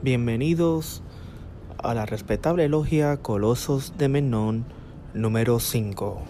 Bienvenidos a la respetable logia Colosos de Menón número 5.